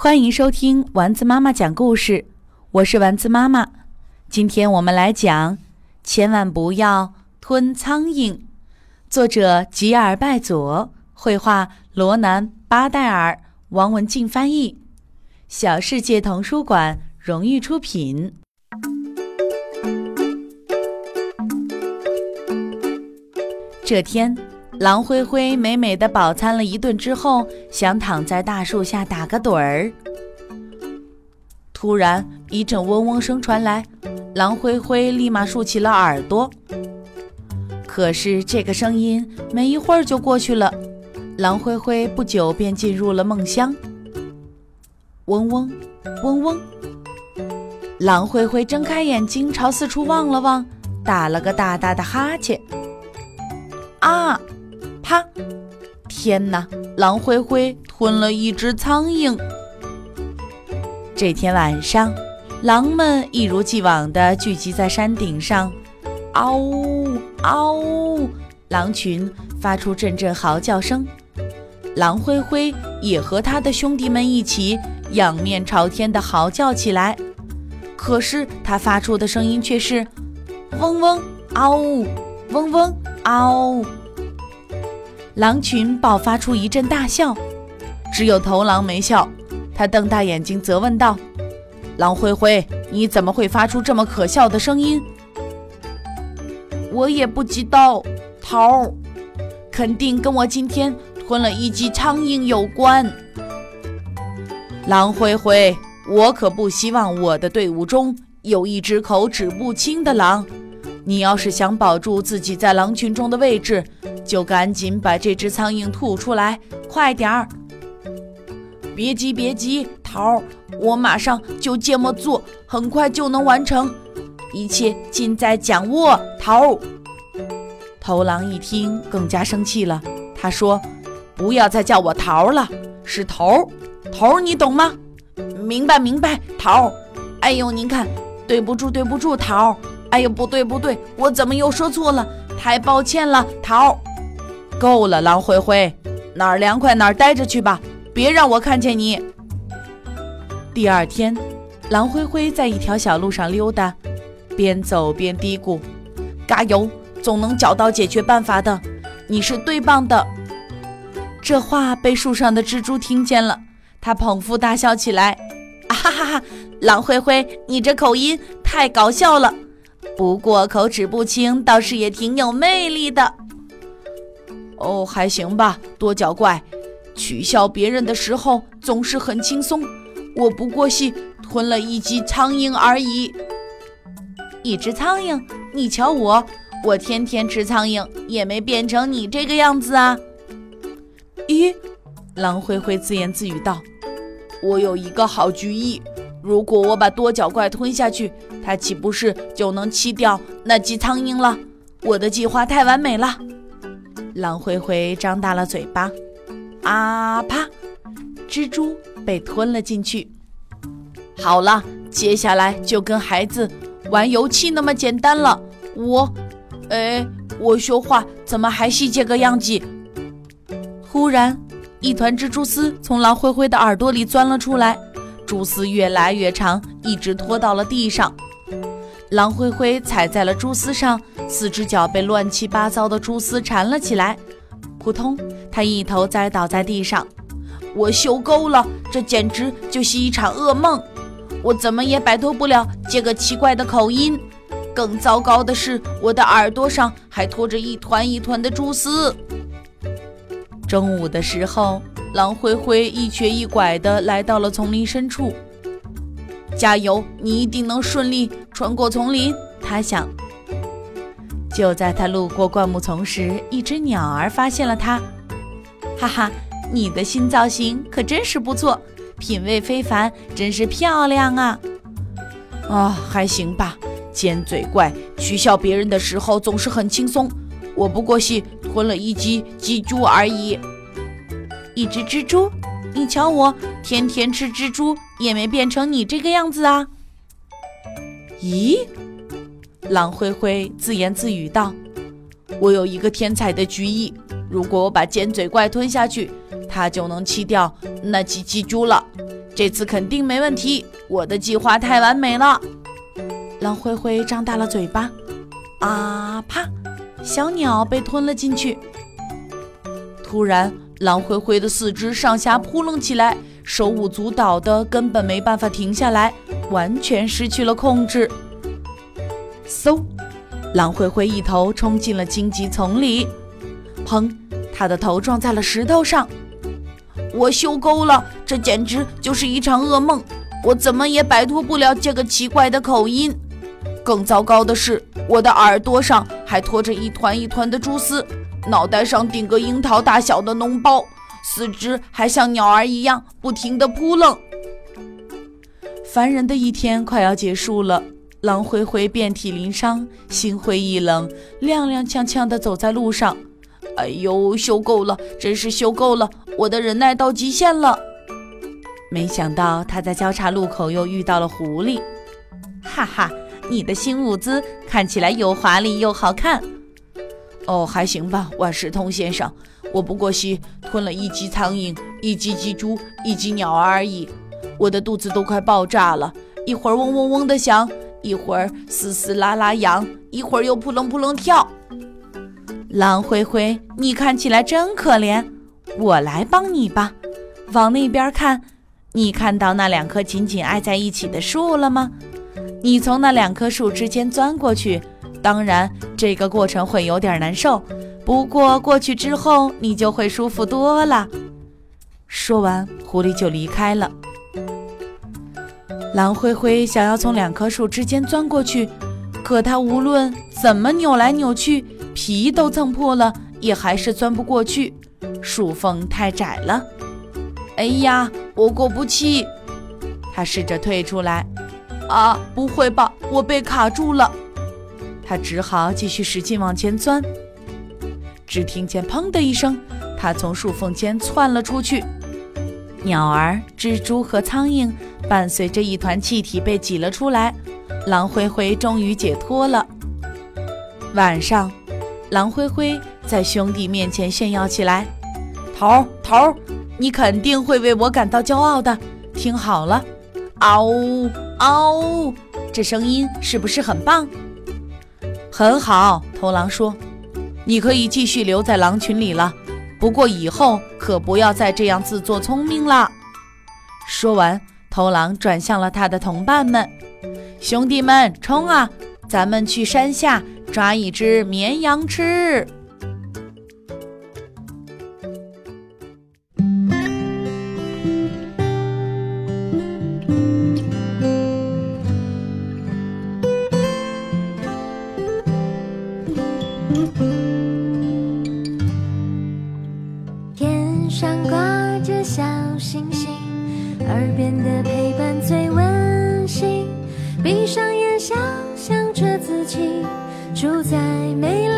欢迎收听丸子妈妈讲故事，我是丸子妈妈。今天我们来讲《千万不要吞苍蝇》，作者吉尔拜佐，绘画罗南巴代尔，王文静翻译，小世界童书馆荣誉出品。这天。狼灰灰美美的饱餐了一顿之后，想躺在大树下打个盹儿。突然，一阵嗡嗡声传来，狼灰灰立马竖起了耳朵。可是，这个声音没一会儿就过去了，狼灰灰不久便进入了梦乡。嗡嗡，嗡嗡，狼灰灰睁开眼睛，朝四处望了望，打了个大大的哈欠。啊！啪！天哪！狼灰灰吞了一只苍蝇。这天晚上，狼们一如既往地聚集在山顶上，嗷呜嗷呜，狼群发出阵阵嚎叫声。狼灰灰也和他的兄弟们一起仰面朝天地嚎叫起来。可是他发出的声音却是嗡嗡嗷呜，嗡嗡嗷呜。狼群爆发出一阵大笑，只有头狼没笑。他瞪大眼睛责问道：“狼灰灰，你怎么会发出这么可笑的声音？”我也不知道，头儿，肯定跟我今天吞了一只苍蝇有关。狼灰灰，我可不希望我的队伍中有一只口齿不清的狼。你要是想保住自己在狼群中的位置，就赶紧把这只苍蝇吐出来，快点儿！别急，别急，桃儿，我马上就这么做，很快就能完成，一切尽在掌握。桃儿，头狼一听更加生气了，他说：“不要再叫我桃儿了，是头儿，头儿，你懂吗？”“明白，明白，桃儿。”“哎呦，您看，对不住，对不住，桃儿。”“哎呦，不对，不对，我怎么又说错了？太抱歉了，桃儿。”够了，狼灰灰，哪儿凉快哪儿待着去吧，别让我看见你。第二天，狼灰灰在一条小路上溜达，边走边嘀咕：“加油，总能找到解决办法的。你是最棒的。”这话被树上的蜘蛛听见了，他捧腹大笑起来：“啊哈哈哈！狼灰灰，你这口音太搞笑了，不过口齿不清倒是也挺有魅力的。”哦，还行吧，多脚怪，取笑别人的时候总是很轻松。我不过是吞了一只苍蝇而已。一只苍蝇？你瞧我，我天天吃苍蝇，也没变成你这个样子啊。咦，狼灰灰自言自语道：“我有一个好主意，如果我把多脚怪吞下去，它岂不是就能吃掉那只苍蝇了？我的计划太完美了。”狼灰灰张大了嘴巴，啊啪！蜘蛛被吞了进去。好了，接下来就跟孩子玩游戏那么简单了。我，哎，我说话怎么还是这个样子？忽然，一团蜘蛛丝从狼灰灰的耳朵里钻了出来，蛛丝越来越长，一直拖到了地上。狼灰灰踩在了蛛丝上，四只脚被乱七八糟的蛛丝缠了起来。扑通，他一头栽倒在地上。我受够了，这简直就是一场噩梦。我怎么也摆脱不了这个奇怪的口音。更糟糕的是，我的耳朵上还拖着一团一团的蛛丝。中午的时候，狼灰灰一瘸一拐地来到了丛林深处。加油，你一定能顺利穿过丛林。他想。就在他路过灌木丛时，一只鸟儿发现了他。哈哈，你的新造型可真是不错，品味非凡，真是漂亮啊！啊，还行吧。尖嘴怪取笑别人的时候总是很轻松。我不过是吞了一只蜘蛛而已。一只蜘蛛？你瞧我，天天吃蜘蛛。也没变成你这个样子啊！咦，狼灰灰自言自语道：“我有一个天才的主意，如果我把尖嘴怪吞下去，它就能吃掉那几只蛛了。这次肯定没问题，我的计划太完美了。狼灰灰张大了嘴巴，啊啪！小鸟被吞了进去。突然，狼灰灰的四肢上下扑棱起来，手舞足蹈的，根本没办法停下来，完全失去了控制。嗖！狼灰灰一头冲进了荆棘丛里，砰！他的头撞在了石头上。我受够了，这简直就是一场噩梦！我怎么也摆脱不了这个奇怪的口音。更糟糕的是，我的耳朵上还拖着一团一团的蛛丝，脑袋上顶个樱桃大小的脓包，四肢还像鸟儿一样不停地扑棱。烦人的一天快要结束了，狼灰灰遍体鳞伤，心灰意冷，踉踉跄跄地走在路上。哎呦，修够了，真是修够了，我的忍耐到极限了。没想到他在交叉路口又遇到了狐狸，哈哈。你的新舞姿看起来又华丽又好看，哦，还行吧，万事通先生。我不过是吞了一只苍蝇、一只蜘蛛、一只鸟儿而已，我的肚子都快爆炸了，一会儿嗡嗡嗡的响，一会儿嘶嘶啦啦痒，一会儿又扑棱扑棱跳。狼灰灰，你看起来真可怜，我来帮你吧。往那边看，你看到那两棵紧紧挨在一起的树了吗？你从那两棵树之间钻过去，当然这个过程会有点难受，不过过去之后你就会舒服多了。说完，狐狸就离开了。狼灰灰想要从两棵树之间钻过去，可他无论怎么扭来扭去，皮都蹭破了，也还是钻不过去，树缝太窄了。哎呀，我过不去！他试着退出来。啊，不会吧！我被卡住了。他只好继续使劲往前钻。只听见“砰”的一声，他从树缝间窜了出去。鸟儿、蜘蛛和苍蝇伴随着一团气体被挤了出来。狼灰灰终于解脱了。晚上，狼灰灰在兄弟面前炫耀起来：“头头，你肯定会为我感到骄傲的。听好了，嗷呜！”嗷呜！这声音是不是很棒？很好，头狼说：“你可以继续留在狼群里了，不过以后可不要再这样自作聪明了。”说完，头狼转向了他的同伴们：“兄弟们，冲啊！咱们去山下抓一只绵羊吃。”闭上眼，想象着自己住在美丽。